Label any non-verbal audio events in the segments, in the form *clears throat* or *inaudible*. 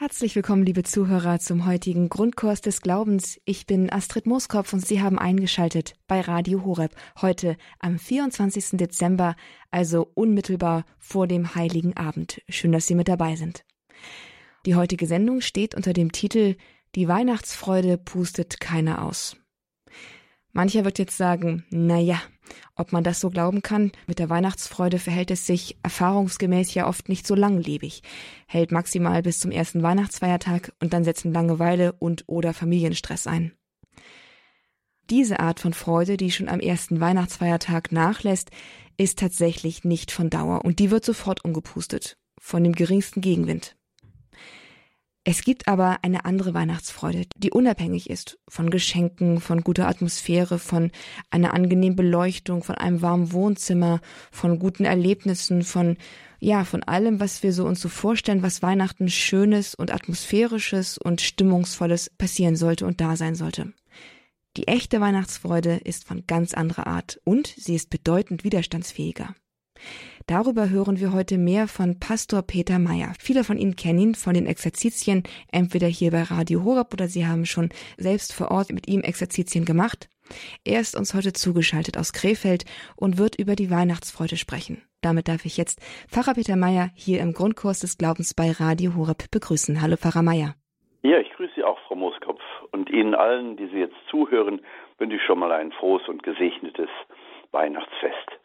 Herzlich willkommen, liebe Zuhörer, zum heutigen Grundkurs des Glaubens. Ich bin Astrid Mooskopf und Sie haben eingeschaltet bei Radio Horeb heute am 24. Dezember, also unmittelbar vor dem Heiligen Abend. Schön, dass Sie mit dabei sind. Die heutige Sendung steht unter dem Titel Die Weihnachtsfreude pustet keiner aus. Mancher wird jetzt sagen, na ja, ob man das so glauben kann, mit der Weihnachtsfreude verhält es sich erfahrungsgemäß ja oft nicht so langlebig, hält maximal bis zum ersten Weihnachtsfeiertag und dann setzen Langeweile und oder Familienstress ein. Diese Art von Freude, die schon am ersten Weihnachtsfeiertag nachlässt, ist tatsächlich nicht von Dauer und die wird sofort umgepustet, von dem geringsten Gegenwind. Es gibt aber eine andere Weihnachtsfreude, die unabhängig ist von Geschenken, von guter Atmosphäre, von einer angenehmen Beleuchtung, von einem warmen Wohnzimmer, von guten Erlebnissen, von ja, von allem, was wir so uns so vorstellen, was Weihnachten schönes und atmosphärisches und stimmungsvolles passieren sollte und da sein sollte. Die echte Weihnachtsfreude ist von ganz anderer Art und sie ist bedeutend widerstandsfähiger. Darüber hören wir heute mehr von Pastor Peter Meyer. Viele von Ihnen kennen ihn von den Exerzitien, entweder hier bei Radio Horab oder Sie haben schon selbst vor Ort mit ihm Exerzitien gemacht. Er ist uns heute zugeschaltet aus Krefeld und wird über die Weihnachtsfreude sprechen. Damit darf ich jetzt Pfarrer Peter Meyer hier im Grundkurs des Glaubens bei Radio Horab begrüßen. Hallo Pfarrer Meyer. Ja, ich grüße Sie auch, Frau Mooskopf. Und Ihnen allen, die Sie jetzt zuhören, wünsche ich schon mal ein frohes und gesegnetes Weihnachtsfest.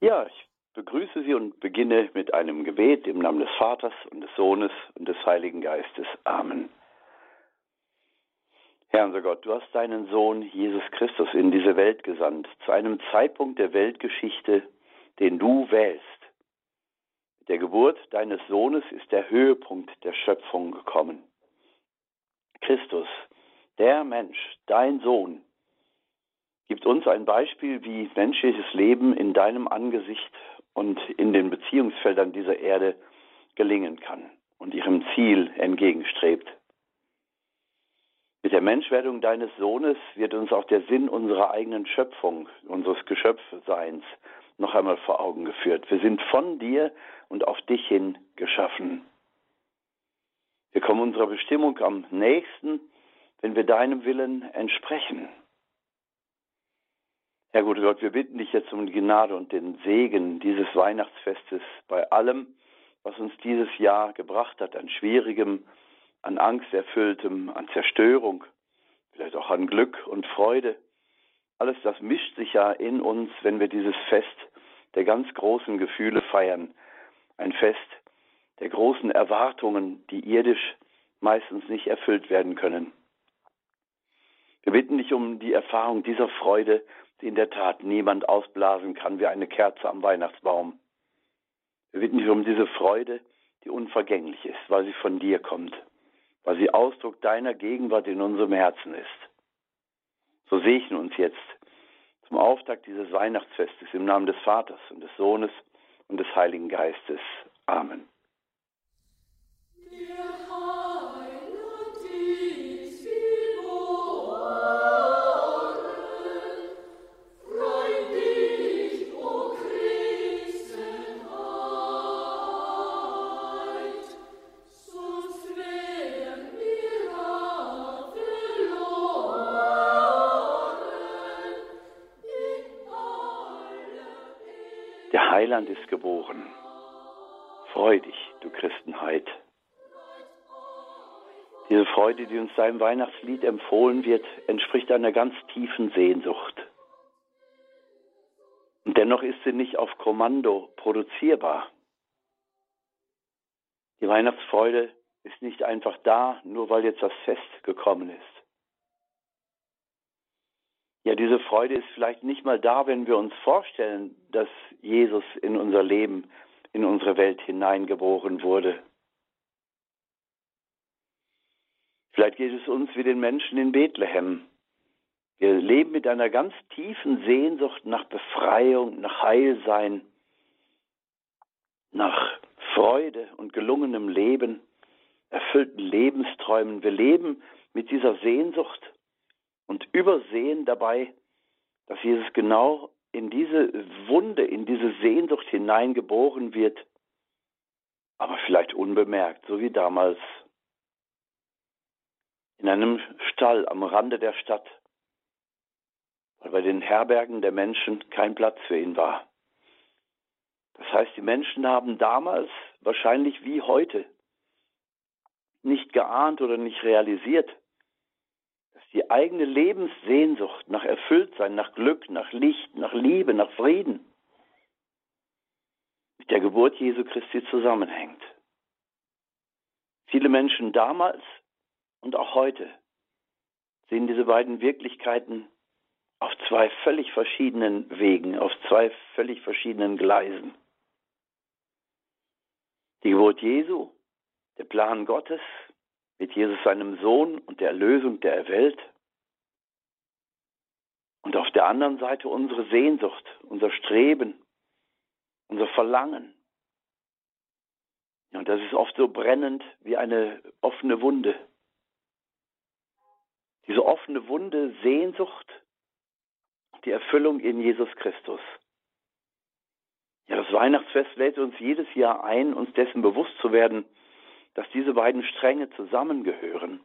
Ja, ich begrüße Sie und beginne mit einem Gebet im Namen des Vaters und des Sohnes und des Heiligen Geistes. Amen. Herr unser Gott, du hast deinen Sohn Jesus Christus in diese Welt gesandt, zu einem Zeitpunkt der Weltgeschichte, den du wählst. Mit der Geburt deines Sohnes ist der Höhepunkt der Schöpfung gekommen. Christus, der Mensch, dein Sohn, gibt uns ein Beispiel, wie menschliches Leben in deinem Angesicht und in den Beziehungsfeldern dieser Erde gelingen kann und ihrem Ziel entgegenstrebt. Mit der Menschwerdung deines Sohnes wird uns auch der Sinn unserer eigenen Schöpfung, unseres Geschöpfseins noch einmal vor Augen geführt. Wir sind von dir und auf dich hin geschaffen. Wir kommen unserer Bestimmung am nächsten, wenn wir deinem Willen entsprechen. Herr guter Gott, wir bitten dich jetzt um die Gnade und den Segen dieses Weihnachtsfestes bei allem, was uns dieses Jahr gebracht hat, an Schwierigem, an Angsterfülltem, an Zerstörung, vielleicht auch an Glück und Freude. Alles das mischt sich ja in uns, wenn wir dieses Fest der ganz großen Gefühle feiern. Ein Fest der großen Erwartungen, die irdisch meistens nicht erfüllt werden können. Wir bitten dich um die Erfahrung dieser Freude, in der Tat niemand ausblasen kann wie eine Kerze am Weihnachtsbaum. Wir bitten dich um diese Freude, die unvergänglich ist, weil sie von dir kommt, weil sie Ausdruck deiner Gegenwart in unserem Herzen ist. So segne uns jetzt zum Auftakt dieses Weihnachtsfestes im Namen des Vaters und des Sohnes und des Heiligen Geistes. Amen. Heiland ist geboren. Freu dich, du Christenheit. Diese Freude, die uns da im Weihnachtslied empfohlen wird, entspricht einer ganz tiefen Sehnsucht. Und dennoch ist sie nicht auf Kommando produzierbar. Die Weihnachtsfreude ist nicht einfach da, nur weil jetzt das Fest gekommen ist. Ja, diese Freude ist vielleicht nicht mal da, wenn wir uns vorstellen, dass Jesus in unser Leben, in unsere Welt hineingeboren wurde. Vielleicht geht es uns wie den Menschen in Bethlehem. Wir leben mit einer ganz tiefen Sehnsucht nach Befreiung, nach Heilsein, nach Freude und gelungenem Leben, erfüllten Lebensträumen. Wir leben mit dieser Sehnsucht und übersehen dabei, dass Jesus genau in diese Wunde, in diese Sehnsucht hineingeboren wird, aber vielleicht unbemerkt, so wie damals in einem Stall am Rande der Stadt, weil bei den Herbergen der Menschen kein Platz für ihn war. Das heißt, die Menschen haben damals wahrscheinlich wie heute nicht geahnt oder nicht realisiert, die eigene Lebenssehnsucht nach Erfülltsein, nach Glück, nach Licht, nach Liebe, nach Frieden mit der Geburt Jesu Christi zusammenhängt. Viele Menschen damals und auch heute sehen diese beiden Wirklichkeiten auf zwei völlig verschiedenen Wegen, auf zwei völlig verschiedenen Gleisen. Die Geburt Jesu, der Plan Gottes mit Jesus seinem Sohn und der Erlösung der Welt. Und auf der anderen Seite unsere Sehnsucht, unser Streben, unser Verlangen. Und das ist oft so brennend wie eine offene Wunde. Diese offene Wunde, Sehnsucht, die Erfüllung in Jesus Christus. Ja, das Weihnachtsfest lädt uns jedes Jahr ein, uns dessen bewusst zu werden, dass diese beiden Stränge zusammengehören.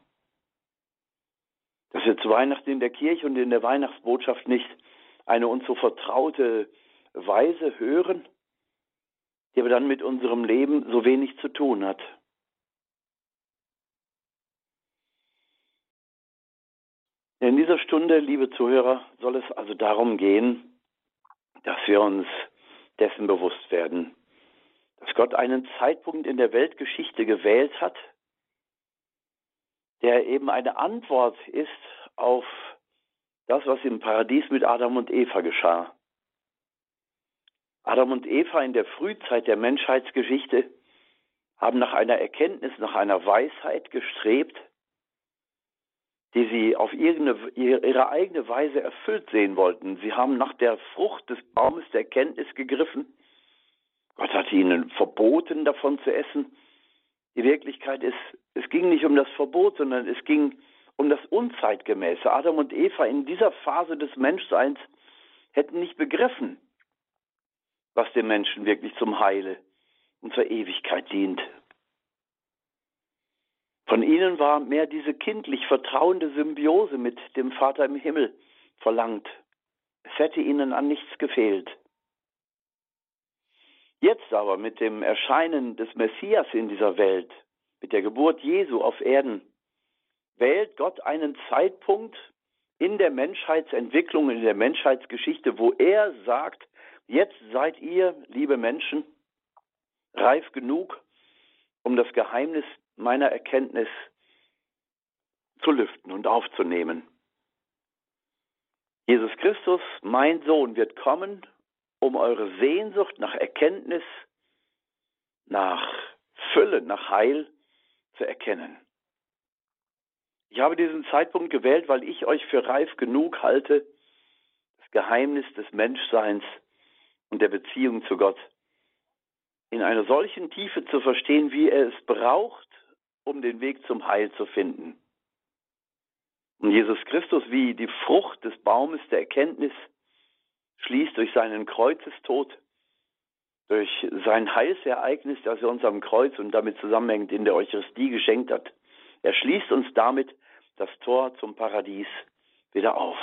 Dass wir zu Weihnachten in der Kirche und in der Weihnachtsbotschaft nicht eine uns so vertraute Weise hören, die aber dann mit unserem Leben so wenig zu tun hat. In dieser Stunde, liebe Zuhörer, soll es also darum gehen, dass wir uns dessen bewusst werden, dass Gott einen Zeitpunkt in der Weltgeschichte gewählt hat, der eben eine Antwort ist auf das, was im Paradies mit Adam und Eva geschah. Adam und Eva in der Frühzeit der Menschheitsgeschichte haben nach einer Erkenntnis, nach einer Weisheit gestrebt, die sie auf ihre eigene Weise erfüllt sehen wollten. Sie haben nach der Frucht des Baumes der Erkenntnis gegriffen. Gott hat ihnen verboten, davon zu essen. Die Wirklichkeit ist, es ging nicht um das Verbot, sondern es ging um das Unzeitgemäße. Adam und Eva in dieser Phase des Menschseins hätten nicht begriffen, was dem Menschen wirklich zum Heile und zur Ewigkeit dient. Von ihnen war mehr diese kindlich vertrauende Symbiose mit dem Vater im Himmel verlangt. Es hätte ihnen an nichts gefehlt. Jetzt aber mit dem Erscheinen des Messias in dieser Welt, mit der Geburt Jesu auf Erden, wählt Gott einen Zeitpunkt in der Menschheitsentwicklung, in der Menschheitsgeschichte, wo er sagt, jetzt seid ihr, liebe Menschen, reif genug, um das Geheimnis meiner Erkenntnis zu lüften und aufzunehmen. Jesus Christus, mein Sohn, wird kommen, um eure Sehnsucht nach Erkenntnis, nach Fülle, nach Heil zu erkennen. Ich habe diesen Zeitpunkt gewählt, weil ich euch für reif genug halte, das Geheimnis des Menschseins und der Beziehung zu Gott in einer solchen Tiefe zu verstehen, wie er es braucht, um den Weg zum Heil zu finden. Und Jesus Christus, wie die Frucht des Baumes der Erkenntnis, schließt durch seinen Kreuzestod, durch sein Heilsereignis, das er uns am Kreuz und damit zusammenhängt in der Eucharistie geschenkt hat. Er schließt uns damit das Tor zum Paradies wieder auf.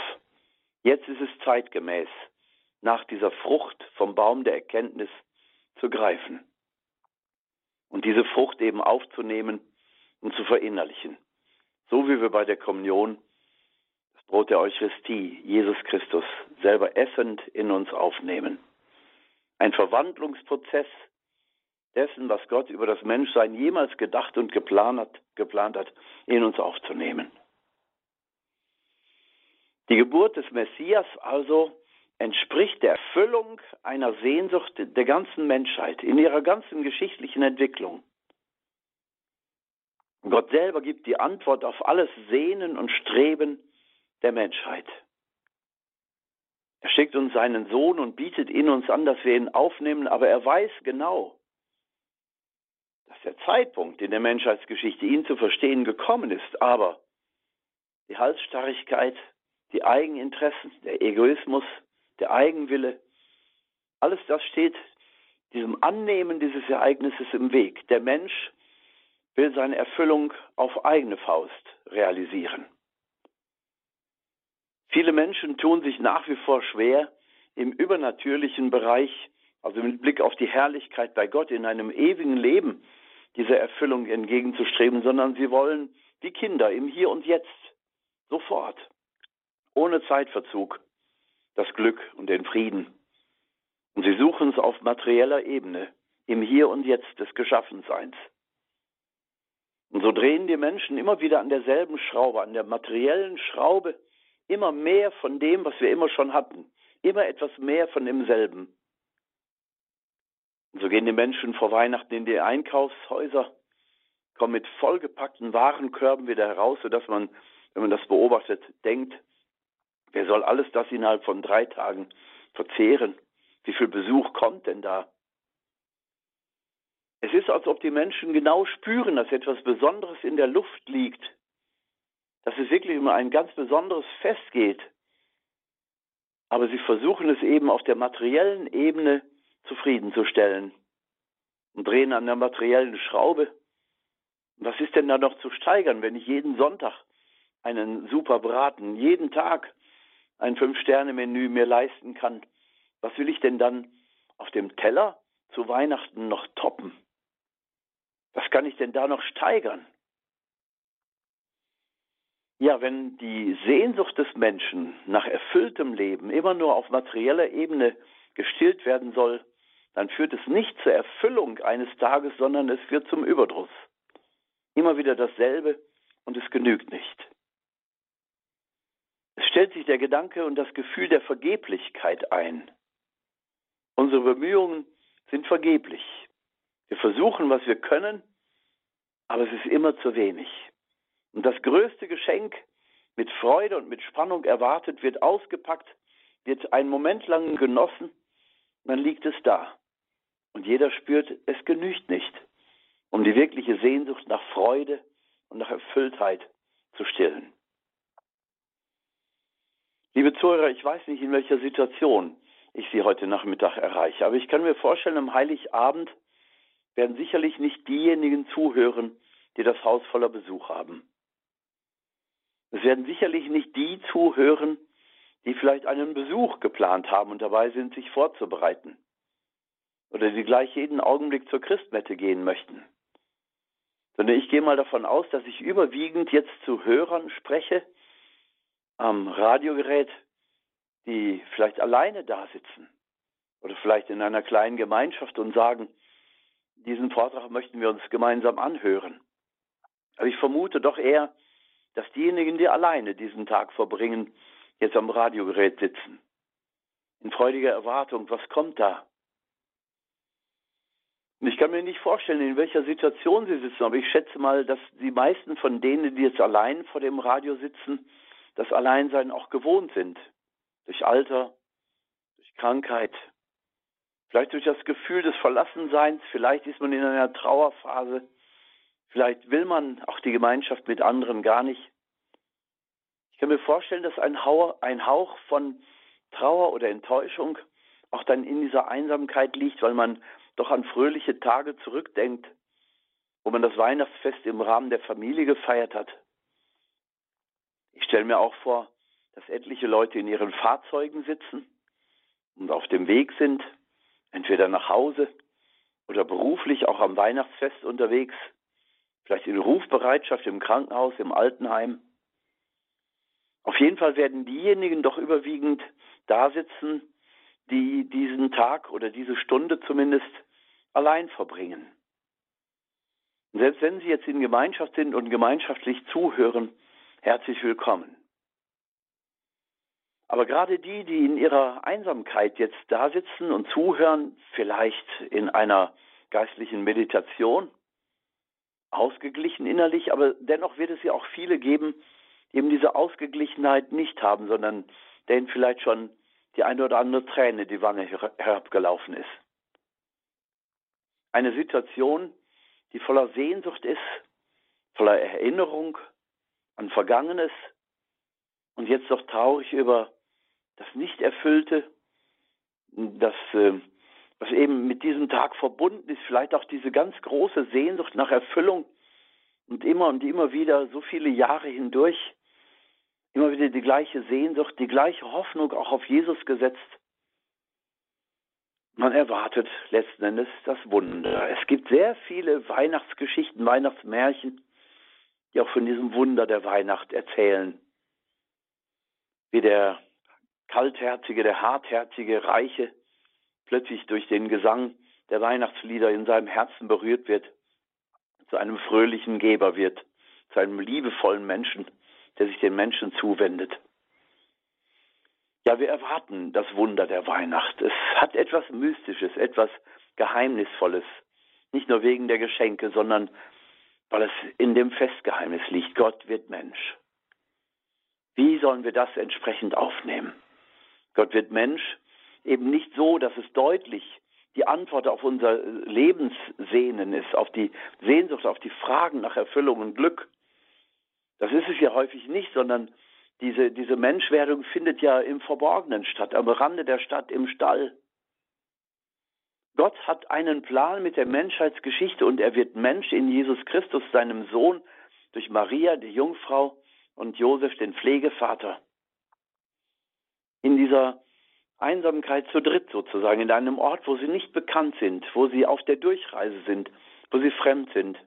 Jetzt ist es zeitgemäß, nach dieser Frucht vom Baum der Erkenntnis zu greifen und diese Frucht eben aufzunehmen und zu verinnerlichen. So wie wir bei der Kommunion Brot der Eucharistie, Jesus Christus, selber essend in uns aufnehmen. Ein Verwandlungsprozess dessen, was Gott über das Menschsein jemals gedacht und geplant hat, geplant hat, in uns aufzunehmen. Die Geburt des Messias also entspricht der Erfüllung einer Sehnsucht der ganzen Menschheit in ihrer ganzen geschichtlichen Entwicklung. Gott selber gibt die Antwort auf alles Sehnen und Streben der Menschheit. Er schickt uns seinen Sohn und bietet ihn uns an, dass wir ihn aufnehmen, aber er weiß genau, dass der Zeitpunkt in der Menschheitsgeschichte, ihn zu verstehen, gekommen ist, aber die Halsstarrigkeit, die Eigeninteressen, der Egoismus, der Eigenwille, alles das steht diesem Annehmen dieses Ereignisses im Weg. Der Mensch will seine Erfüllung auf eigene Faust realisieren. Viele Menschen tun sich nach wie vor schwer, im übernatürlichen Bereich, also mit Blick auf die Herrlichkeit bei Gott in einem ewigen Leben, dieser Erfüllung entgegenzustreben, sondern sie wollen wie Kinder im Hier und Jetzt, sofort, ohne Zeitverzug, das Glück und den Frieden. Und sie suchen es auf materieller Ebene, im Hier und Jetzt des Geschaffenseins. Und so drehen die Menschen immer wieder an derselben Schraube, an der materiellen Schraube, immer mehr von dem, was wir immer schon hatten, immer etwas mehr von demselben. Und so gehen die Menschen vor Weihnachten in die Einkaufshäuser, kommen mit vollgepackten Warenkörben wieder heraus, sodass man, wenn man das beobachtet, denkt, wer soll alles das innerhalb von drei Tagen verzehren? Wie viel Besuch kommt denn da? Es ist, als ob die Menschen genau spüren, dass etwas Besonderes in der Luft liegt, dass es wirklich um ein ganz besonderes Fest geht. Aber sie versuchen es eben auf der materiellen Ebene zufriedenzustellen und drehen an der materiellen Schraube. Was ist denn da noch zu steigern, wenn ich jeden Sonntag einen super Braten, jeden Tag ein Fünf-Sterne-Menü mir leisten kann? Was will ich denn dann auf dem Teller zu Weihnachten noch toppen? Was kann ich denn da noch steigern? Ja, wenn die Sehnsucht des Menschen nach erfülltem Leben immer nur auf materieller Ebene gestillt werden soll, dann führt es nicht zur Erfüllung eines Tages, sondern es wird zum Überdruss. Immer wieder dasselbe und es genügt nicht. Es stellt sich der Gedanke und das Gefühl der Vergeblichkeit ein. Unsere Bemühungen sind vergeblich. Wir versuchen, was wir können, aber es ist immer zu wenig. Und das größte Geschenk mit Freude und mit Spannung erwartet, wird ausgepackt, wird einen Moment lang genossen, dann liegt es da. Und jeder spürt, es genügt nicht, um die wirkliche Sehnsucht nach Freude und nach Erfülltheit zu stillen. Liebe Zuhörer, ich weiß nicht, in welcher Situation ich Sie heute Nachmittag erreiche, aber ich kann mir vorstellen, am Heiligabend werden sicherlich nicht diejenigen zuhören, die das Haus voller Besuch haben. Es werden sicherlich nicht die zuhören, die vielleicht einen Besuch geplant haben und dabei sind, sich vorzubereiten. Oder die gleich jeden Augenblick zur Christmette gehen möchten. Sondern ich gehe mal davon aus, dass ich überwiegend jetzt zu Hörern spreche am Radiogerät, die vielleicht alleine da sitzen oder vielleicht in einer kleinen Gemeinschaft und sagen, diesen Vortrag möchten wir uns gemeinsam anhören. Aber ich vermute doch eher, dass diejenigen, die alleine diesen Tag verbringen, jetzt am Radiogerät sitzen. In freudiger Erwartung, was kommt da? Und ich kann mir nicht vorstellen, in welcher Situation sie sitzen, aber ich schätze mal, dass die meisten von denen, die jetzt allein vor dem Radio sitzen, das Alleinsein auch gewohnt sind. Durch Alter, durch Krankheit, vielleicht durch das Gefühl des Verlassenseins, vielleicht ist man in einer Trauerphase, Vielleicht will man auch die Gemeinschaft mit anderen gar nicht. Ich kann mir vorstellen, dass ein Hauch, ein Hauch von Trauer oder Enttäuschung auch dann in dieser Einsamkeit liegt, weil man doch an fröhliche Tage zurückdenkt, wo man das Weihnachtsfest im Rahmen der Familie gefeiert hat. Ich stelle mir auch vor, dass etliche Leute in ihren Fahrzeugen sitzen und auf dem Weg sind, entweder nach Hause oder beruflich auch am Weihnachtsfest unterwegs vielleicht in Rufbereitschaft im Krankenhaus, im Altenheim. Auf jeden Fall werden diejenigen doch überwiegend da sitzen, die diesen Tag oder diese Stunde zumindest allein verbringen. Und selbst wenn Sie jetzt in Gemeinschaft sind und gemeinschaftlich zuhören, herzlich willkommen. Aber gerade die, die in ihrer Einsamkeit jetzt da sitzen und zuhören, vielleicht in einer geistlichen Meditation, ausgeglichen innerlich, aber dennoch wird es ja auch viele geben, die eben diese Ausgeglichenheit nicht haben, sondern denen vielleicht schon die eine oder andere Träne die Wange herabgelaufen ist. Eine Situation, die voller Sehnsucht ist, voller Erinnerung an Vergangenes und jetzt doch traurig über das Nicht-Erfüllte, das äh, was eben mit diesem Tag verbunden ist, vielleicht auch diese ganz große Sehnsucht nach Erfüllung, Und immer und immer wieder, so viele Jahre hindurch, immer wieder die gleiche Sehnsucht, die gleiche Hoffnung auch auf Jesus gesetzt. Man erwartet letzten Endes das Wunder. Es gibt sehr viele Weihnachtsgeschichten, Weihnachtsmärchen, die auch von diesem Wunder der Weihnacht erzählen. Wie der kaltherzige, der hartherzige Reiche plötzlich durch den Gesang der Weihnachtslieder in seinem Herzen berührt wird, zu einem fröhlichen Geber wird, zu einem liebevollen Menschen, der sich den Menschen zuwendet. Ja, wir erwarten das Wunder der Weihnacht. Es hat etwas Mystisches, etwas Geheimnisvolles. Nicht nur wegen der Geschenke, sondern weil es in dem Festgeheimnis liegt. Gott wird Mensch. Wie sollen wir das entsprechend aufnehmen? Gott wird Mensch eben nicht so, dass es deutlich die Antwort auf unser Lebenssehnen ist, auf die Sehnsucht, auf die Fragen nach Erfüllung und Glück. Das ist es ja häufig nicht, sondern diese, diese Menschwerdung findet ja im Verborgenen statt, am Rande der Stadt, im Stall. Gott hat einen Plan mit der Menschheitsgeschichte und er wird Mensch in Jesus Christus, seinem Sohn, durch Maria, die Jungfrau, und Josef, den Pflegevater. In dieser Einsamkeit zu dritt sozusagen, in einem Ort, wo sie nicht bekannt sind, wo sie auf der Durchreise sind, wo sie fremd sind.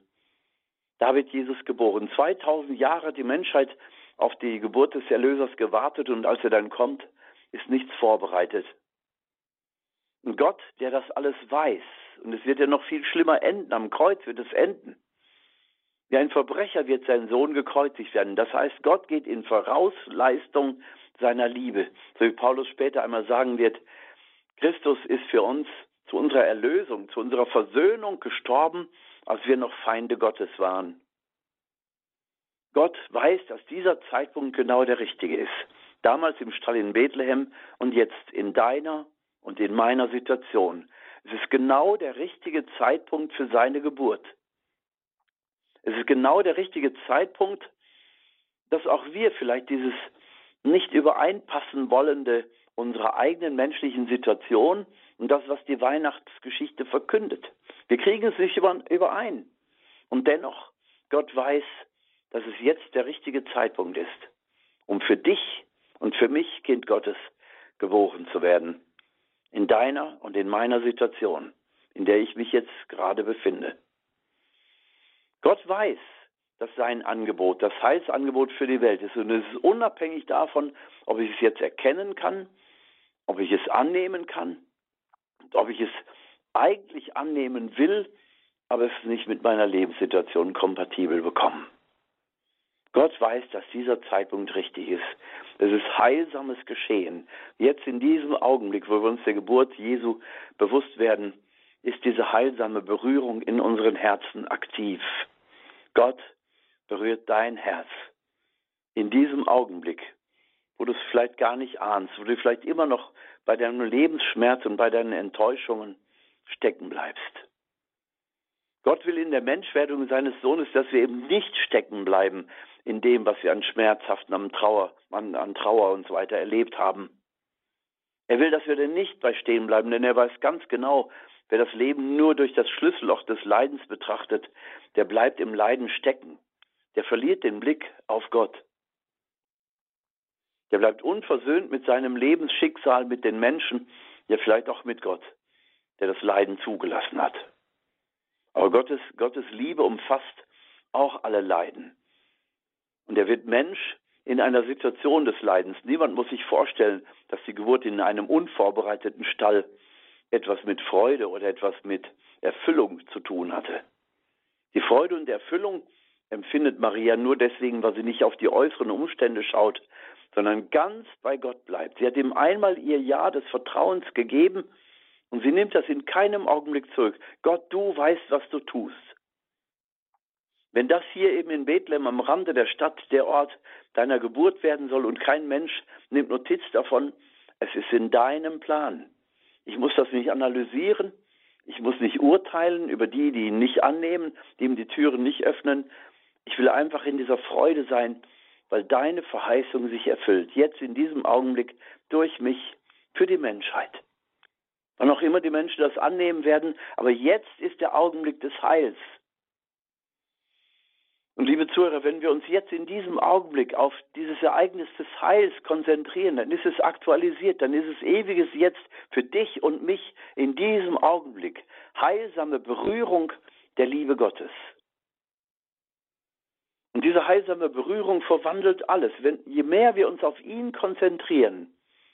Da wird Jesus geboren. 2000 Jahre hat die Menschheit auf die Geburt des Erlösers gewartet und als er dann kommt, ist nichts vorbereitet. Und Gott, der das alles weiß, und es wird ja noch viel schlimmer enden, am Kreuz wird es enden. Wie ein Verbrecher wird sein Sohn gekreuzigt werden. Das heißt, Gott geht in Vorausleistung seiner Liebe. So wie Paulus später einmal sagen wird, Christus ist für uns zu unserer Erlösung, zu unserer Versöhnung gestorben, als wir noch Feinde Gottes waren. Gott weiß, dass dieser Zeitpunkt genau der richtige ist. Damals im Stall in Bethlehem und jetzt in deiner und in meiner Situation. Es ist genau der richtige Zeitpunkt für seine Geburt. Es ist genau der richtige Zeitpunkt, dass auch wir vielleicht dieses nicht übereinpassen wollende unserer eigenen menschlichen Situation und das, was die Weihnachtsgeschichte verkündet. Wir kriegen es nicht überein. Und dennoch, Gott weiß, dass es jetzt der richtige Zeitpunkt ist, um für dich und für mich, Kind Gottes, geboren zu werden. In deiner und in meiner Situation, in der ich mich jetzt gerade befinde. Gott weiß, dass sein Angebot das Heilsangebot für die Welt ist. Und es ist unabhängig davon, ob ich es jetzt erkennen kann, ob ich es annehmen kann, ob ich es eigentlich annehmen will, aber es nicht mit meiner Lebenssituation kompatibel bekomme. Gott weiß, dass dieser Zeitpunkt richtig ist. Es ist heilsames Geschehen. Jetzt in diesem Augenblick, wo wir uns der Geburt Jesu bewusst werden, ist diese heilsame Berührung in unseren Herzen aktiv. Gott berührt dein Herz in diesem Augenblick, wo du es vielleicht gar nicht ahnst, wo du vielleicht immer noch bei deinem Lebensschmerz und bei deinen Enttäuschungen stecken bleibst. Gott will in der Menschwerdung seines Sohnes, dass wir eben nicht stecken bleiben in dem, was wir an schmerzhaften, an Trauer, an, an Trauer und so weiter erlebt haben. Er will, dass wir denn nicht bei stehen bleiben, denn er weiß ganz genau, wer das Leben nur durch das Schlüsselloch des Leidens betrachtet, der bleibt im Leiden stecken. Der verliert den Blick auf Gott. Der bleibt unversöhnt mit seinem Lebensschicksal, mit den Menschen, ja vielleicht auch mit Gott, der das Leiden zugelassen hat. Aber Gottes, Gottes Liebe umfasst auch alle Leiden. Und er wird Mensch in einer Situation des Leidens. Niemand muss sich vorstellen, dass die Geburt in einem unvorbereiteten Stall etwas mit Freude oder etwas mit Erfüllung zu tun hatte. Die Freude und Erfüllung empfindet Maria nur deswegen, weil sie nicht auf die äußeren Umstände schaut, sondern ganz bei Gott bleibt. Sie hat ihm einmal ihr Ja des Vertrauens gegeben und sie nimmt das in keinem Augenblick zurück. Gott, du weißt, was du tust. Wenn das hier eben in Bethlehem am Rande der Stadt der Ort deiner Geburt werden soll und kein Mensch nimmt Notiz davon, es ist in deinem Plan. Ich muss das nicht analysieren, ich muss nicht urteilen über die, die ihn nicht annehmen, die ihm die Türen nicht öffnen. Ich will einfach in dieser Freude sein, weil deine Verheißung sich erfüllt, jetzt in diesem Augenblick durch mich für die Menschheit. Wann auch immer die Menschen das annehmen werden, aber jetzt ist der Augenblick des Heils. Und liebe Zuhörer, wenn wir uns jetzt in diesem Augenblick auf dieses Ereignis des Heils konzentrieren, dann ist es aktualisiert, dann ist es ewiges Jetzt für dich und mich in diesem Augenblick. Heilsame Berührung der Liebe Gottes. Und diese heilsame Berührung verwandelt alles. Wenn, je mehr wir uns auf ihn konzentrieren,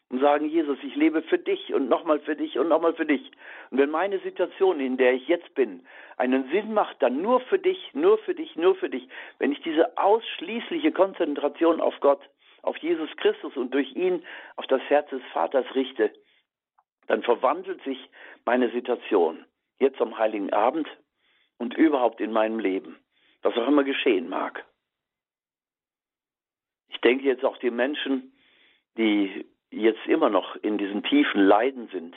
und sagen, Jesus, ich lebe für dich und nochmal für dich und nochmal für dich. Und wenn meine Situation, in der ich jetzt bin, einen Sinn macht, dann nur für dich, nur für dich, nur für dich. Wenn ich diese ausschließliche Konzentration auf Gott, auf Jesus Christus und durch ihn auf das Herz des Vaters richte, dann verwandelt sich meine Situation jetzt am heiligen Abend und überhaupt in meinem Leben, was auch immer geschehen mag. Ich denke jetzt auch die Menschen, die jetzt immer noch in diesen tiefen Leiden sind,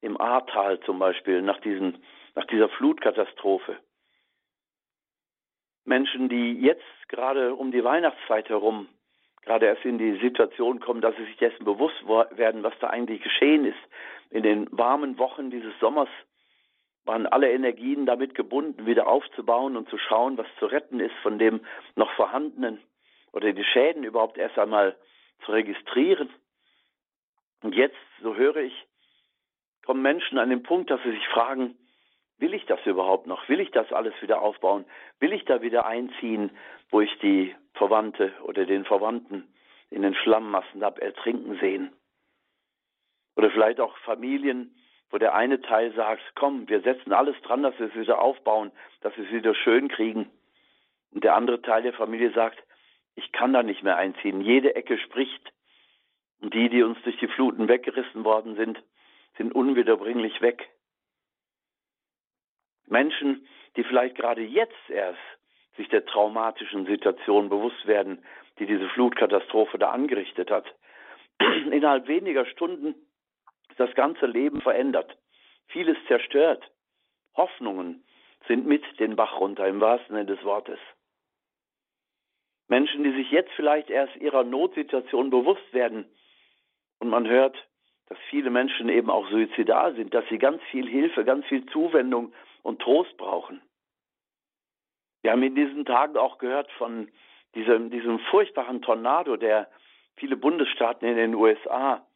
im Ahrtal zum Beispiel, nach, diesen, nach dieser Flutkatastrophe. Menschen, die jetzt gerade um die Weihnachtszeit herum gerade erst in die Situation kommen, dass sie sich dessen bewusst werden, was da eigentlich geschehen ist. In den warmen Wochen dieses Sommers waren alle Energien damit gebunden, wieder aufzubauen und zu schauen, was zu retten ist von dem noch vorhandenen oder die Schäden überhaupt erst einmal zu registrieren. Und jetzt, so höre ich, kommen Menschen an den Punkt, dass sie sich fragen, will ich das überhaupt noch? Will ich das alles wieder aufbauen? Will ich da wieder einziehen, wo ich die Verwandte oder den Verwandten in den Schlammmassen habe ertrinken sehen? Oder vielleicht auch Familien, wo der eine Teil sagt, komm, wir setzen alles dran, dass wir es wieder aufbauen, dass wir es wieder schön kriegen. Und der andere Teil der Familie sagt, ich kann da nicht mehr einziehen. Jede Ecke spricht. Und die, die uns durch die Fluten weggerissen worden sind, sind unwiederbringlich weg. Menschen, die vielleicht gerade jetzt erst sich der traumatischen Situation bewusst werden, die diese Flutkatastrophe da angerichtet hat. *clears throat* Innerhalb weniger Stunden ist das ganze Leben verändert. Vieles zerstört. Hoffnungen sind mit den Bach runter, im wahrsten Sinne des Wortes. Menschen, die sich jetzt vielleicht erst ihrer Notsituation bewusst werden, und man hört, dass viele Menschen eben auch suizidal sind, dass sie ganz viel Hilfe, ganz viel Zuwendung und Trost brauchen. Wir haben in diesen Tagen auch gehört von diesem, diesem furchtbaren Tornado, der viele Bundesstaaten in den USA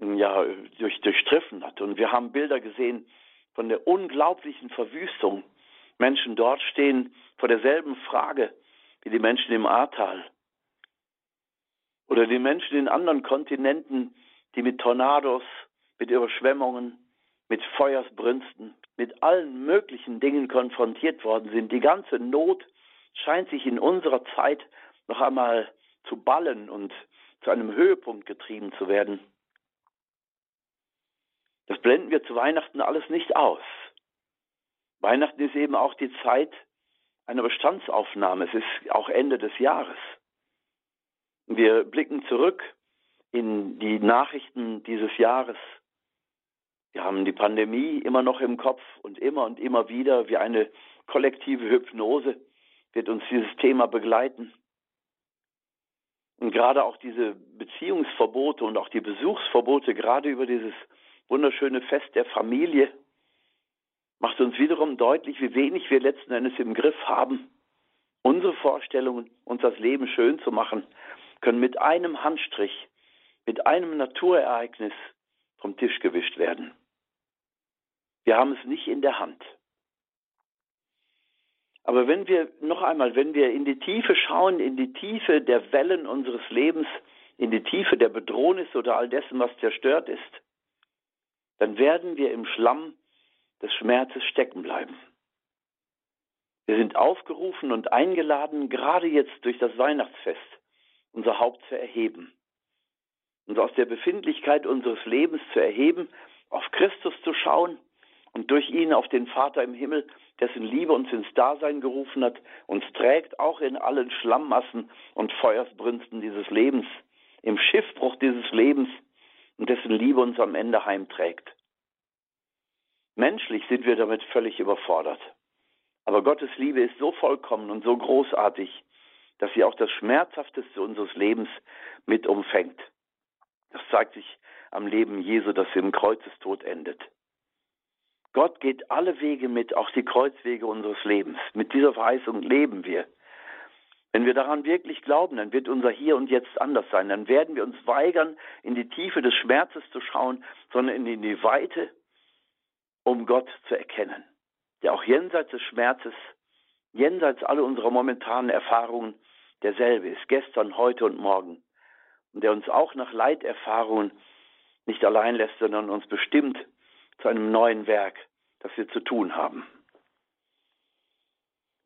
ja, durch, durchstriffen hat. Und wir haben Bilder gesehen von der unglaublichen Verwüstung. Menschen dort stehen vor derselben Frage wie die Menschen im Ahrtal. Oder die Menschen in anderen Kontinenten, die mit Tornados, mit Überschwemmungen, mit Feuersbrünsten, mit allen möglichen Dingen konfrontiert worden sind. Die ganze Not scheint sich in unserer Zeit noch einmal zu ballen und zu einem Höhepunkt getrieben zu werden. Das blenden wir zu Weihnachten alles nicht aus. Weihnachten ist eben auch die Zeit einer Bestandsaufnahme. Es ist auch Ende des Jahres. Wir blicken zurück in die Nachrichten dieses Jahres. Wir haben die Pandemie immer noch im Kopf und immer und immer wieder wie eine kollektive Hypnose wird uns dieses Thema begleiten. Und gerade auch diese Beziehungsverbote und auch die Besuchsverbote, gerade über dieses wunderschöne Fest der Familie, macht uns wiederum deutlich, wie wenig wir letzten Endes im Griff haben, unsere Vorstellungen, uns das Leben schön zu machen können mit einem Handstrich, mit einem Naturereignis vom Tisch gewischt werden. Wir haben es nicht in der Hand. Aber wenn wir noch einmal, wenn wir in die Tiefe schauen, in die Tiefe der Wellen unseres Lebens, in die Tiefe der Bedrohnis oder all dessen, was zerstört ist, dann werden wir im Schlamm des Schmerzes stecken bleiben. Wir sind aufgerufen und eingeladen, gerade jetzt durch das Weihnachtsfest, unser Haupt zu erheben. Uns aus der Befindlichkeit unseres Lebens zu erheben, auf Christus zu schauen und durch ihn auf den Vater im Himmel, dessen Liebe uns ins Dasein gerufen hat, uns trägt auch in allen Schlammmassen und Feuersbrünsten dieses Lebens, im Schiffbruch dieses Lebens und dessen Liebe uns am Ende heimträgt. Menschlich sind wir damit völlig überfordert. Aber Gottes Liebe ist so vollkommen und so großartig, dass sie auch das Schmerzhafteste unseres Lebens mit umfängt. Das zeigt sich am Leben Jesu, das im Kreuzestod endet. Gott geht alle Wege mit, auch die Kreuzwege unseres Lebens. Mit dieser Verheißung leben wir. Wenn wir daran wirklich glauben, dann wird unser Hier und Jetzt anders sein. Dann werden wir uns weigern, in die Tiefe des Schmerzes zu schauen, sondern in die Weite, um Gott zu erkennen, der auch jenseits des Schmerzes, jenseits aller unserer momentanen Erfahrungen derselbe ist, gestern, heute und morgen. Und der uns auch nach Leiterfahrungen nicht allein lässt, sondern uns bestimmt zu einem neuen Werk, das wir zu tun haben.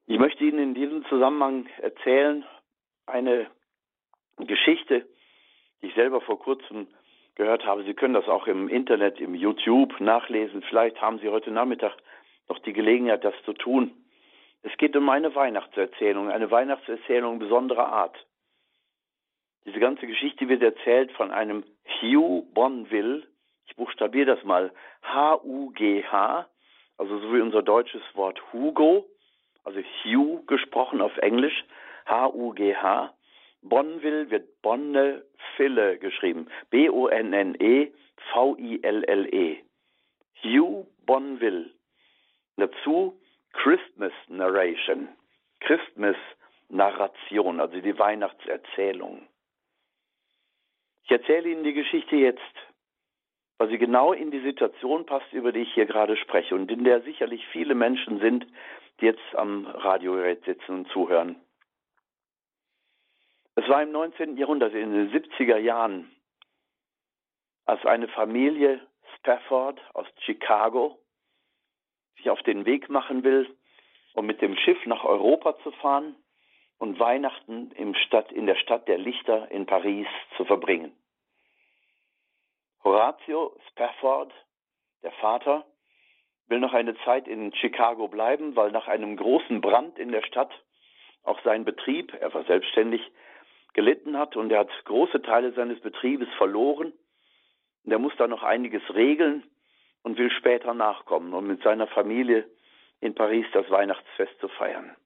Ich möchte Ihnen in diesem Zusammenhang erzählen eine Geschichte, die ich selber vor kurzem gehört habe. Sie können das auch im Internet, im YouTube nachlesen. Vielleicht haben Sie heute Nachmittag noch die Gelegenheit, das zu tun. Es geht um eine Weihnachtserzählung, eine Weihnachtserzählung besonderer Art. Diese ganze Geschichte wird erzählt von einem Hugh Bonville. Ich buchstabiere das mal. H-U-G-H, also so wie unser deutsches Wort Hugo also Hugh gesprochen auf Englisch, H-U-G-H. Bonneville wird Bonne Fille geschrieben, B-O-N-N-E V-I-L-L-E. Hugh Bonneville. Dazu Christmas Narration, Christmas Narration, also die Weihnachtserzählung. Ich erzähle Ihnen die Geschichte jetzt, weil sie genau in die Situation passt, über die ich hier gerade spreche und in der sicherlich viele Menschen sind, die jetzt am Radiogerät sitzen und zuhören. Es war im 19. Jahrhundert, in den 70er Jahren, als eine Familie Spafford aus Chicago sich auf den Weg machen will, um mit dem Schiff nach Europa zu fahren und Weihnachten Stadt, in der Stadt der Lichter in Paris zu verbringen. Horatio Spafford, der Vater, will noch eine Zeit in Chicago bleiben, weil nach einem großen Brand in der Stadt auch sein Betrieb, er war selbstständig, gelitten hat und er hat große Teile seines Betriebes verloren. Und er muss da noch einiges regeln und will später nachkommen, um mit seiner Familie in Paris das Weihnachtsfest zu feiern.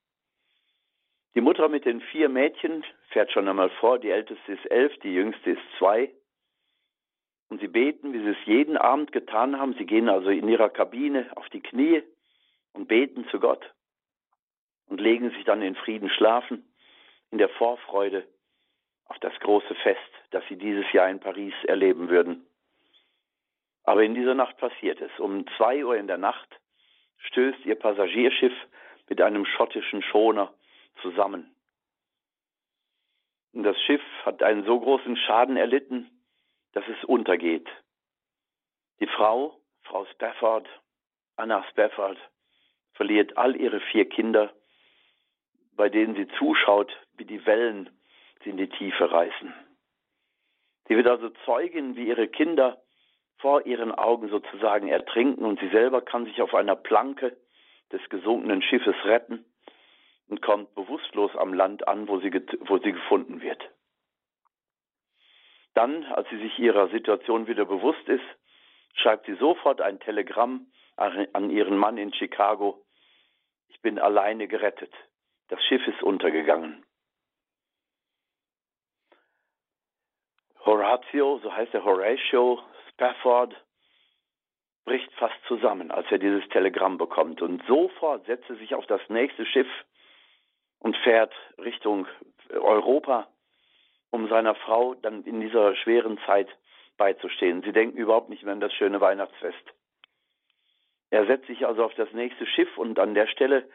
Die Mutter mit den vier Mädchen fährt schon einmal vor, die älteste ist elf, die jüngste ist zwei. Und sie beten, wie sie es jeden Abend getan haben. Sie gehen also in ihrer Kabine auf die Knie und beten zu Gott und legen sich dann in Frieden schlafen, in der Vorfreude auf das große Fest, das sie dieses Jahr in Paris erleben würden. Aber in dieser Nacht passiert es. Um zwei Uhr in der Nacht stößt ihr Passagierschiff mit einem schottischen Schoner zusammen. Und das Schiff hat einen so großen Schaden erlitten, dass es untergeht. Die Frau, Frau Spafford, Anna Spafford, verliert all ihre vier Kinder, bei denen sie zuschaut, wie die Wellen sie in die Tiefe reißen. Sie wird also Zeugin, wie ihre Kinder vor ihren Augen sozusagen ertrinken und sie selber kann sich auf einer Planke des gesunkenen Schiffes retten und kommt bewusstlos am Land an, wo sie, wo sie gefunden wird. Dann, als sie sich ihrer Situation wieder bewusst ist, schreibt sie sofort ein Telegramm an ihren Mann in Chicago. Ich bin alleine gerettet. Das Schiff ist untergegangen. Horatio, so heißt er Horatio Spafford, bricht fast zusammen, als er dieses Telegramm bekommt. Und sofort setzt er sich auf das nächste Schiff und fährt Richtung Europa um seiner Frau dann in dieser schweren Zeit beizustehen. Sie denken überhaupt nicht mehr an das schöne Weihnachtsfest. Er setzt sich also auf das nächste Schiff und an der Stelle,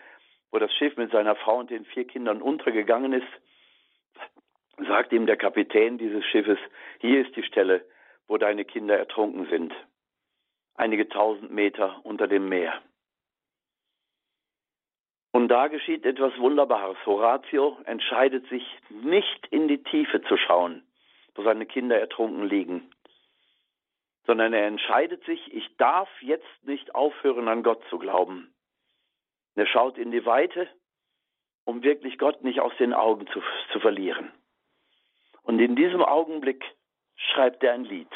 wo das Schiff mit seiner Frau und den vier Kindern untergegangen ist, sagt ihm der Kapitän dieses Schiffes, hier ist die Stelle, wo deine Kinder ertrunken sind. Einige tausend Meter unter dem Meer. Und da geschieht etwas Wunderbares. Horatio entscheidet sich, nicht in die Tiefe zu schauen, wo seine Kinder ertrunken liegen, sondern er entscheidet sich, ich darf jetzt nicht aufhören, an Gott zu glauben. er schaut in die Weite, um wirklich Gott nicht aus den Augen zu, zu verlieren. Und in diesem Augenblick schreibt er ein Lied.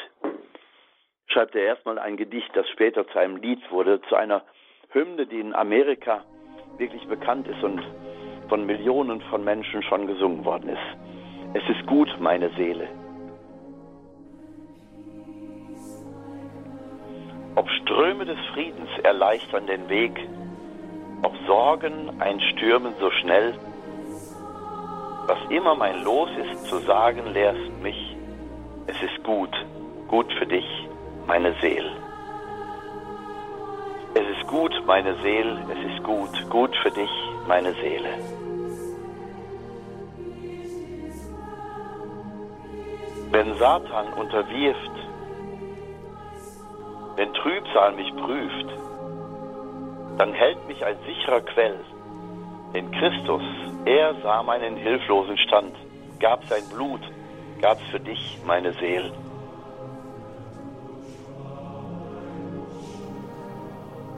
Schreibt er erstmal ein Gedicht, das später zu einem Lied wurde, zu einer Hymne, die in Amerika wirklich bekannt ist und von Millionen von Menschen schon gesungen worden ist. Es ist gut, meine Seele. Ob Ströme des Friedens erleichtern den Weg, ob Sorgen einstürmen so schnell, Was immer mein Los ist zu sagen, lehrst mich, es ist gut, gut für dich, meine Seele. Es ist gut, meine Seele, es ist gut, gut für dich, meine Seele. Wenn Satan unterwirft, wenn Trübsal mich prüft, dann hält mich ein sicherer Quell. Denn Christus, er sah meinen hilflosen Stand, gab sein Blut, gab's für dich, meine Seele.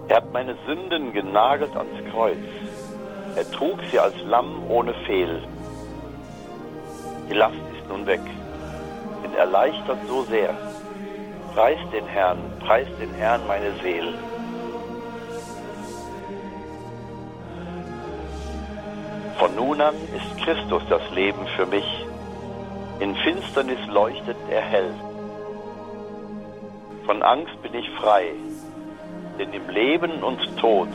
Er hat meine Sünden genagelt ans Kreuz. Er trug sie als Lamm ohne Fehl. Die Last ist nun weg, bin erleichtert so sehr. Preis den Herrn, preis den Herrn meine Seele. Von nun an ist Christus das Leben für mich. In Finsternis leuchtet er hell. Von Angst bin ich frei, denn im Leben und Tod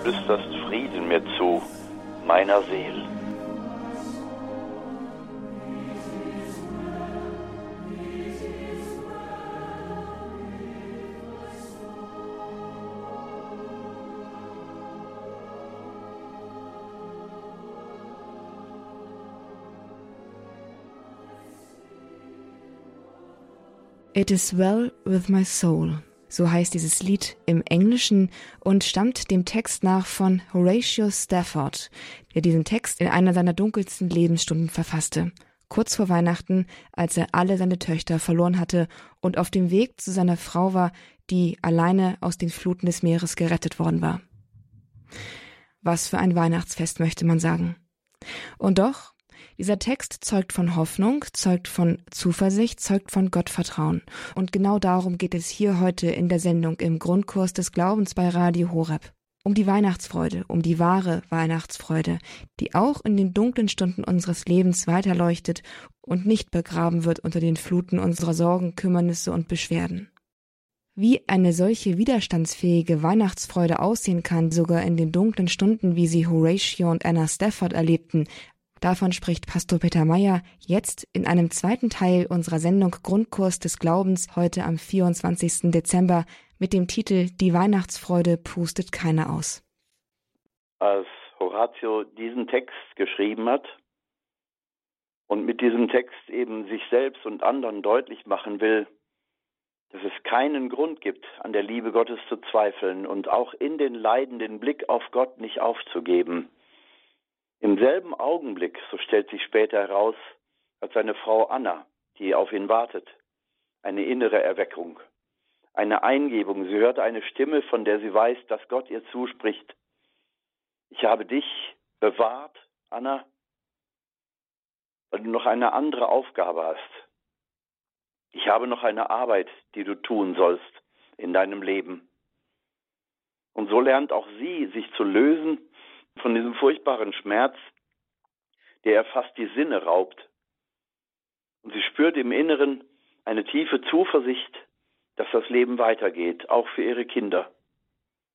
flüsterst Frieden mir zu, meiner Seele. It is well with my soul. So heißt dieses Lied im Englischen und stammt dem Text nach von Horatio Stafford, der diesen Text in einer seiner dunkelsten Lebensstunden verfasste. Kurz vor Weihnachten, als er alle seine Töchter verloren hatte und auf dem Weg zu seiner Frau war, die alleine aus den Fluten des Meeres gerettet worden war. Was für ein Weihnachtsfest möchte man sagen. Und doch dieser Text zeugt von Hoffnung, zeugt von Zuversicht, zeugt von Gottvertrauen. Und genau darum geht es hier heute in der Sendung im Grundkurs des Glaubens bei Radio Horeb. Um die Weihnachtsfreude, um die wahre Weihnachtsfreude, die auch in den dunklen Stunden unseres Lebens weiterleuchtet und nicht begraben wird unter den Fluten unserer Sorgen, Kümmernisse und Beschwerden. Wie eine solche widerstandsfähige Weihnachtsfreude aussehen kann, sogar in den dunklen Stunden, wie sie Horatio und Anna Stafford erlebten, Davon spricht Pastor Peter Meyer jetzt in einem zweiten Teil unserer Sendung Grundkurs des Glaubens heute am 24. Dezember mit dem Titel Die Weihnachtsfreude pustet keiner aus. Als Horatio diesen Text geschrieben hat und mit diesem Text eben sich selbst und anderen deutlich machen will, dass es keinen Grund gibt, an der Liebe Gottes zu zweifeln und auch in den Leiden den Blick auf Gott nicht aufzugeben, im selben Augenblick, so stellt sich später heraus, hat seine Frau Anna, die auf ihn wartet, eine innere Erweckung, eine Eingebung. Sie hört eine Stimme, von der sie weiß, dass Gott ihr zuspricht. Ich habe dich bewahrt, Anna, weil du noch eine andere Aufgabe hast. Ich habe noch eine Arbeit, die du tun sollst in deinem Leben. Und so lernt auch sie, sich zu lösen von diesem furchtbaren Schmerz, der ihr fast die Sinne raubt. Und sie spürt im Inneren eine tiefe Zuversicht, dass das Leben weitergeht, auch für ihre Kinder,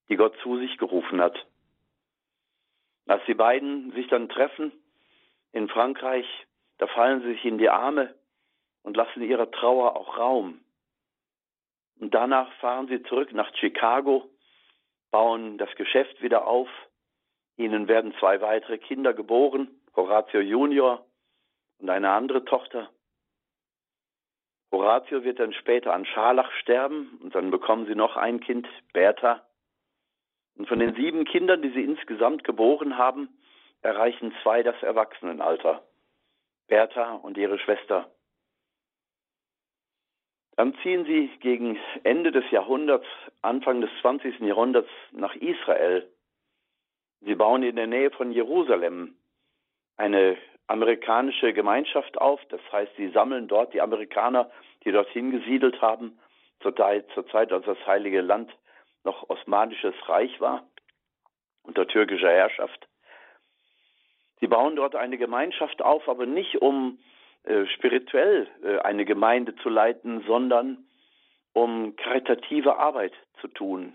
die Gott zu sich gerufen hat. Als die beiden sich dann treffen in Frankreich, da fallen sie sich in die Arme und lassen ihrer Trauer auch Raum. Und danach fahren sie zurück nach Chicago, bauen das Geschäft wieder auf Ihnen werden zwei weitere Kinder geboren, Horatio Junior und eine andere Tochter. Horatio wird dann später an Scharlach sterben und dann bekommen sie noch ein Kind, Bertha. Und von den sieben Kindern, die sie insgesamt geboren haben, erreichen zwei das Erwachsenenalter, Bertha und ihre Schwester. Dann ziehen sie gegen Ende des Jahrhunderts, Anfang des 20. Jahrhunderts nach Israel Sie bauen in der Nähe von Jerusalem eine amerikanische Gemeinschaft auf. Das heißt, sie sammeln dort die Amerikaner, die dorthin gesiedelt haben, zur Zeit, zur Zeit als das Heilige Land noch Osmanisches Reich war, unter türkischer Herrschaft. Sie bauen dort eine Gemeinschaft auf, aber nicht um äh, spirituell äh, eine Gemeinde zu leiten, sondern um karitative Arbeit zu tun,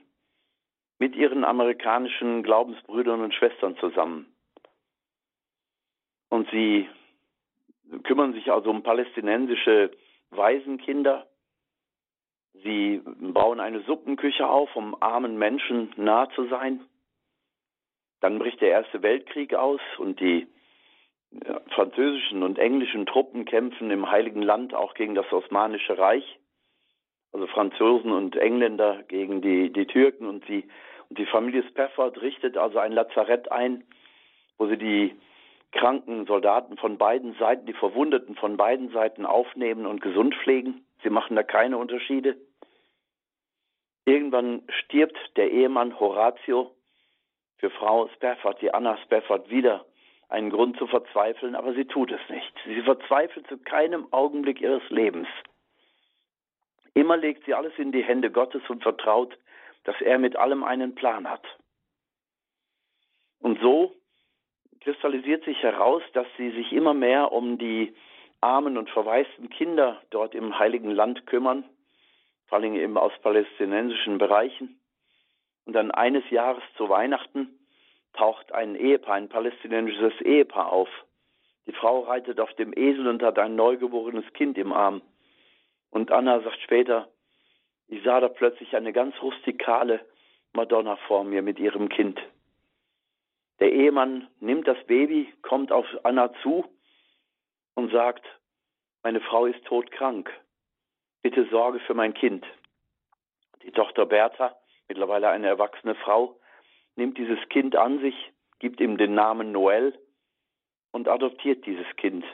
mit ihren amerikanischen Glaubensbrüdern und Schwestern zusammen. Und sie kümmern sich also um palästinensische Waisenkinder. Sie bauen eine Suppenküche auf, um armen Menschen nahe zu sein. Dann bricht der Erste Weltkrieg aus und die französischen und englischen Truppen kämpfen im Heiligen Land auch gegen das Osmanische Reich. Also Franzosen und Engländer gegen die, die Türken und und die Familie Spafford richtet also ein Lazarett ein, wo sie die kranken Soldaten von beiden Seiten, die Verwundeten von beiden Seiten aufnehmen und gesund pflegen. Sie machen da keine Unterschiede. Irgendwann stirbt der Ehemann Horatio für Frau Spafford, die Anna Spafford, wieder einen Grund zu verzweifeln, aber sie tut es nicht. Sie verzweifelt zu keinem Augenblick ihres Lebens. Immer legt sie alles in die Hände Gottes und vertraut, dass er mit allem einen Plan hat. Und so kristallisiert sich heraus, dass sie sich immer mehr um die armen und verwaisten Kinder dort im Heiligen Land kümmern, vor allem eben aus palästinensischen Bereichen. Und dann eines Jahres zu Weihnachten taucht ein Ehepaar, ein palästinensisches Ehepaar auf. Die Frau reitet auf dem Esel und hat ein neugeborenes Kind im Arm. Und Anna sagt später, ich sah da plötzlich eine ganz rustikale Madonna vor mir mit ihrem Kind. Der Ehemann nimmt das Baby, kommt auf Anna zu und sagt, meine Frau ist todkrank. Bitte sorge für mein Kind. Die Tochter Bertha, mittlerweile eine erwachsene Frau, nimmt dieses Kind an sich, gibt ihm den Namen Noel und adoptiert dieses Kind.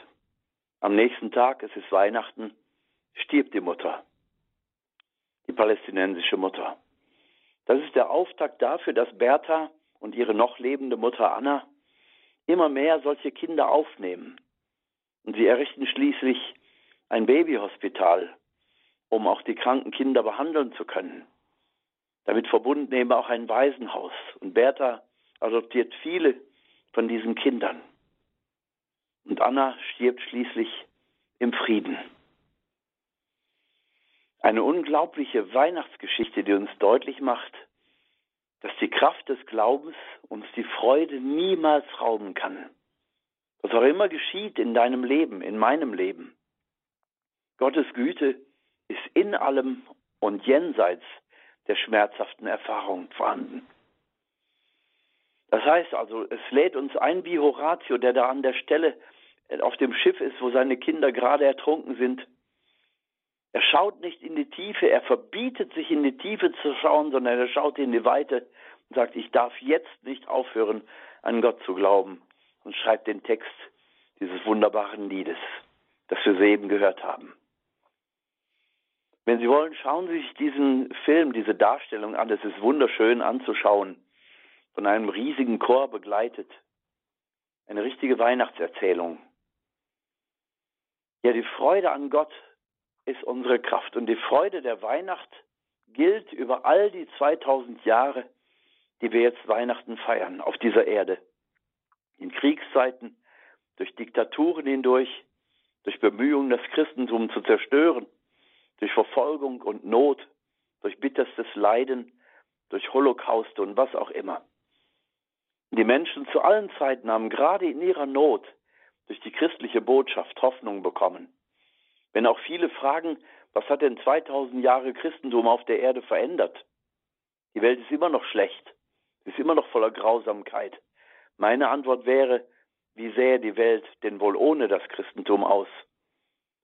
Am nächsten Tag, es ist Weihnachten, stirbt die Mutter, die palästinensische Mutter. Das ist der Auftakt dafür, dass Bertha und ihre noch lebende Mutter Anna immer mehr solche Kinder aufnehmen. Und sie errichten schließlich ein Babyhospital, um auch die kranken Kinder behandeln zu können. Damit verbunden eben auch ein Waisenhaus. Und Bertha adoptiert viele von diesen Kindern. Und Anna stirbt schließlich im Frieden. Eine unglaubliche Weihnachtsgeschichte, die uns deutlich macht, dass die Kraft des Glaubens uns die Freude niemals rauben kann. Was auch immer geschieht in deinem Leben, in meinem Leben. Gottes Güte ist in allem und jenseits der schmerzhaften Erfahrung vorhanden. Das heißt also, es lädt uns ein wie Horatio, der da an der Stelle auf dem Schiff ist, wo seine Kinder gerade ertrunken sind. Er schaut nicht in die Tiefe, er verbietet sich in die Tiefe zu schauen, sondern er schaut in die Weite und sagt, ich darf jetzt nicht aufhören, an Gott zu glauben und schreibt den Text dieses wunderbaren Liedes, das wir soeben gehört haben. Wenn Sie wollen, schauen Sie sich diesen Film, diese Darstellung an. Es ist wunderschön anzuschauen, von einem riesigen Chor begleitet. Eine richtige Weihnachtserzählung. Ja, die Freude an Gott ist unsere Kraft. Und die Freude der Weihnacht gilt über all die 2000 Jahre, die wir jetzt Weihnachten feiern auf dieser Erde. In Kriegszeiten, durch Diktaturen hindurch, durch Bemühungen, das Christentum zu zerstören, durch Verfolgung und Not, durch bitterstes Leiden, durch Holocauste und was auch immer. Die Menschen zu allen Zeiten haben gerade in ihrer Not durch die christliche Botschaft Hoffnung bekommen. Wenn auch viele fragen, was hat denn 2000 Jahre Christentum auf der Erde verändert? Die Welt ist immer noch schlecht, ist immer noch voller Grausamkeit. Meine Antwort wäre, wie sähe die Welt denn wohl ohne das Christentum aus?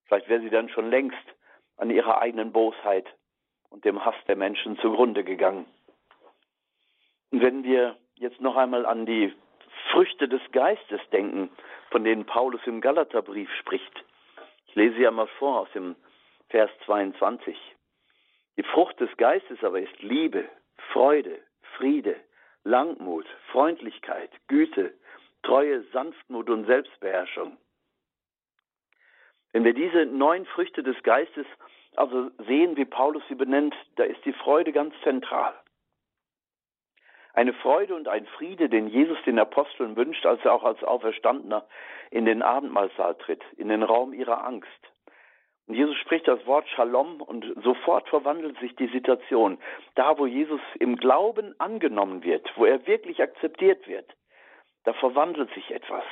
Vielleicht wäre sie dann schon längst an ihrer eigenen Bosheit und dem Hass der Menschen zugrunde gegangen. Und wenn wir jetzt noch einmal an die Früchte des Geistes denken, von denen Paulus im Galaterbrief spricht. Ich lese sie einmal vor aus dem Vers 22. Die Frucht des Geistes aber ist Liebe, Freude, Friede, Langmut, Freundlichkeit, Güte, Treue, Sanftmut und Selbstbeherrschung. Wenn wir diese neun Früchte des Geistes also sehen, wie Paulus sie benennt, da ist die Freude ganz zentral. Eine Freude und ein Friede, den Jesus den Aposteln wünscht, als er auch als Auferstandener in den Abendmahlsaal tritt, in den Raum ihrer Angst. Und Jesus spricht das Wort Shalom und sofort verwandelt sich die Situation. Da, wo Jesus im Glauben angenommen wird, wo er wirklich akzeptiert wird, da verwandelt sich etwas.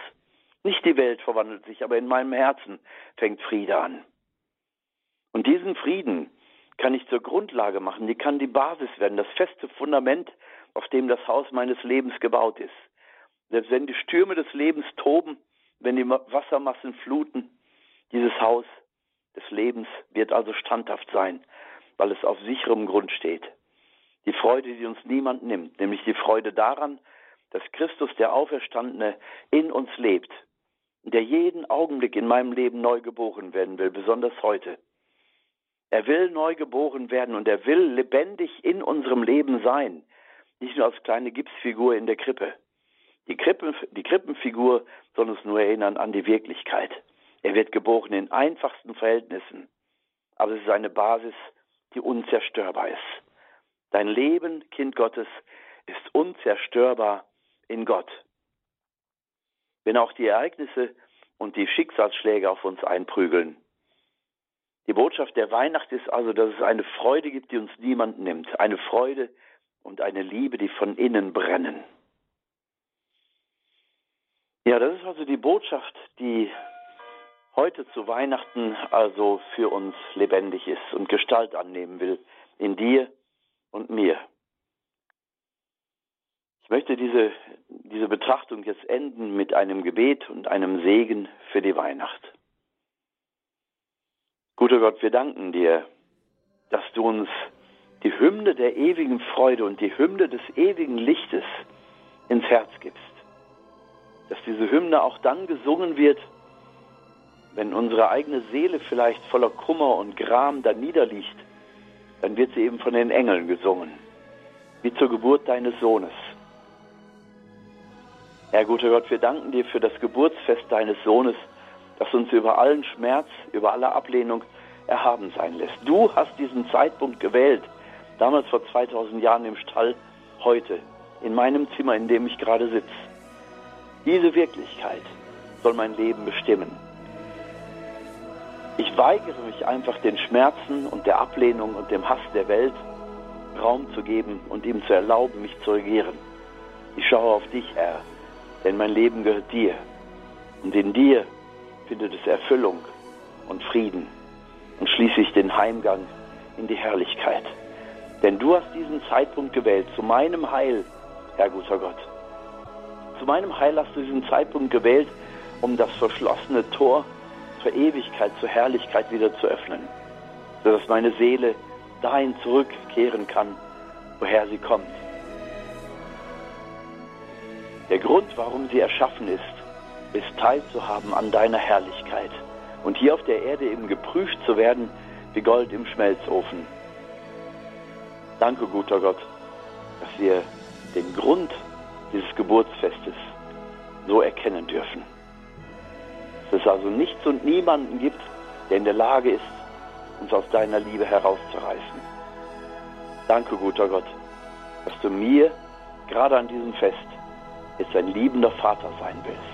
Nicht die Welt verwandelt sich, aber in meinem Herzen fängt Friede an. Und diesen Frieden kann ich zur Grundlage machen, die kann die Basis werden, das feste Fundament, auf dem das Haus meines Lebens gebaut ist. Selbst wenn die Stürme des Lebens toben, wenn die Wassermassen fluten, dieses Haus des Lebens wird also standhaft sein, weil es auf sicherem Grund steht. Die Freude, die uns niemand nimmt, nämlich die Freude daran, dass Christus, der Auferstandene, in uns lebt, der jeden Augenblick in meinem Leben neu geboren werden will, besonders heute. Er will neu geboren werden und er will lebendig in unserem Leben sein, nicht nur als kleine Gipsfigur in der Krippe. Die, Krippen, die Krippenfigur soll uns nur erinnern an die Wirklichkeit. Er wird geboren in einfachsten Verhältnissen, aber es ist eine Basis, die unzerstörbar ist. Dein Leben, Kind Gottes, ist unzerstörbar in Gott. Wenn auch die Ereignisse und die Schicksalsschläge auf uns einprügeln. Die Botschaft der Weihnacht ist also, dass es eine Freude gibt, die uns niemand nimmt. Eine Freude und eine Liebe, die von innen brennen. Ja, das ist also die Botschaft, die heute zu Weihnachten also für uns lebendig ist und Gestalt annehmen will in dir und mir. Ich möchte diese, diese Betrachtung jetzt enden mit einem Gebet und einem Segen für die Weihnacht. Guter Gott, wir danken dir, dass du uns die Hymne der ewigen Freude und die Hymne des ewigen Lichtes ins Herz gibst. Dass diese Hymne auch dann gesungen wird, wenn unsere eigene Seele vielleicht voller Kummer und Gram da niederliegt dann wird sie eben von den Engeln gesungen, wie zur Geburt deines Sohnes. Herr guter Gott, wir danken dir für das Geburtsfest deines Sohnes, das uns über allen Schmerz, über alle Ablehnung erhaben sein lässt. Du hast diesen Zeitpunkt gewählt, damals vor 2000 Jahren im Stall, heute, in meinem Zimmer, in dem ich gerade sitze. Diese Wirklichkeit soll mein Leben bestimmen. Ich weigere mich einfach den Schmerzen und der Ablehnung und dem Hass der Welt Raum zu geben und ihm zu erlauben, mich zu regieren. Ich schaue auf dich, Herr, denn mein Leben gehört dir. Und in dir findet es Erfüllung und Frieden und schließlich den Heimgang in die Herrlichkeit. Denn du hast diesen Zeitpunkt gewählt zu meinem Heil, Herr guter Gott. Zu meinem Heil hast du diesen Zeitpunkt gewählt, um das verschlossene Tor zur Ewigkeit, zur Herrlichkeit wieder zu öffnen, sodass meine Seele dahin zurückkehren kann, woher sie kommt. Der Grund, warum sie erschaffen ist, ist teilzuhaben an deiner Herrlichkeit und hier auf der Erde eben geprüft zu werden wie Gold im Schmelzofen. Danke, guter Gott, dass wir den Grund dieses Geburtsfestes so erkennen dürfen dass es also nichts und niemanden gibt, der in der Lage ist, uns aus deiner Liebe herauszureißen. Danke, guter Gott, dass du mir gerade an diesem Fest jetzt ein liebender Vater sein willst.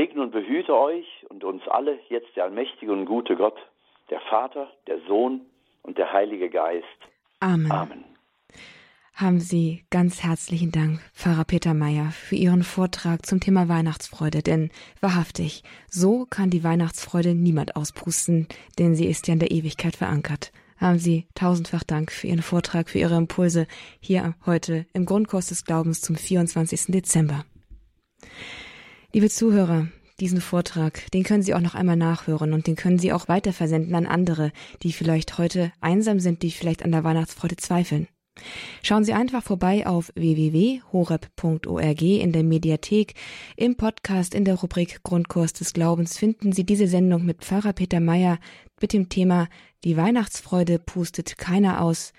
Segne und behüte euch und uns alle jetzt der allmächtige und gute Gott, der Vater, der Sohn und der Heilige Geist. Amen. Amen haben Sie ganz herzlichen Dank, Pfarrer Peter Meyer, für Ihren Vortrag zum Thema Weihnachtsfreude. Denn wahrhaftig, so kann die Weihnachtsfreude niemand auspusten, denn sie ist ja in der Ewigkeit verankert. Haben Sie tausendfach Dank für Ihren Vortrag, für Ihre Impulse hier heute im Grundkurs des Glaubens zum 24. Dezember. Liebe Zuhörer, diesen Vortrag, den können Sie auch noch einmal nachhören und den können Sie auch weiterversenden an andere, die vielleicht heute einsam sind, die vielleicht an der Weihnachtsfreude zweifeln. Schauen Sie einfach vorbei auf www.horeb.org in der Mediathek. Im Podcast in der Rubrik Grundkurs des Glaubens finden Sie diese Sendung mit Pfarrer Peter Meyer mit dem Thema Die Weihnachtsfreude pustet keiner aus.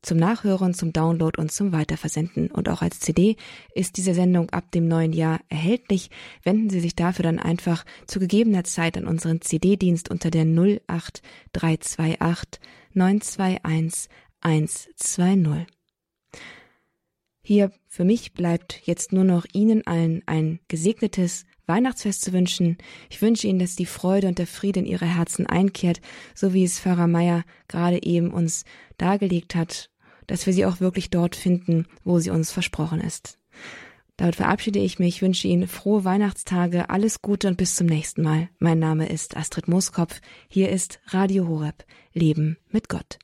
Zum Nachhören, zum Download und zum Weiterversenden. Und auch als CD ist diese Sendung ab dem neuen Jahr erhältlich. Wenden Sie sich dafür dann einfach zu gegebener Zeit an unseren CD-Dienst unter der 08328 921 120. Hier für mich bleibt jetzt nur noch Ihnen allen ein gesegnetes Weihnachtsfest zu wünschen. Ich wünsche Ihnen, dass die Freude und der Friede in Ihre Herzen einkehrt, so wie es Pfarrer Meier gerade eben uns dargelegt hat, dass wir sie auch wirklich dort finden, wo sie uns versprochen ist. Damit verabschiede ich mich, wünsche Ihnen frohe Weihnachtstage, alles Gute und bis zum nächsten Mal. Mein Name ist Astrid Mooskopf. Hier ist Radio Horeb. Leben mit Gott.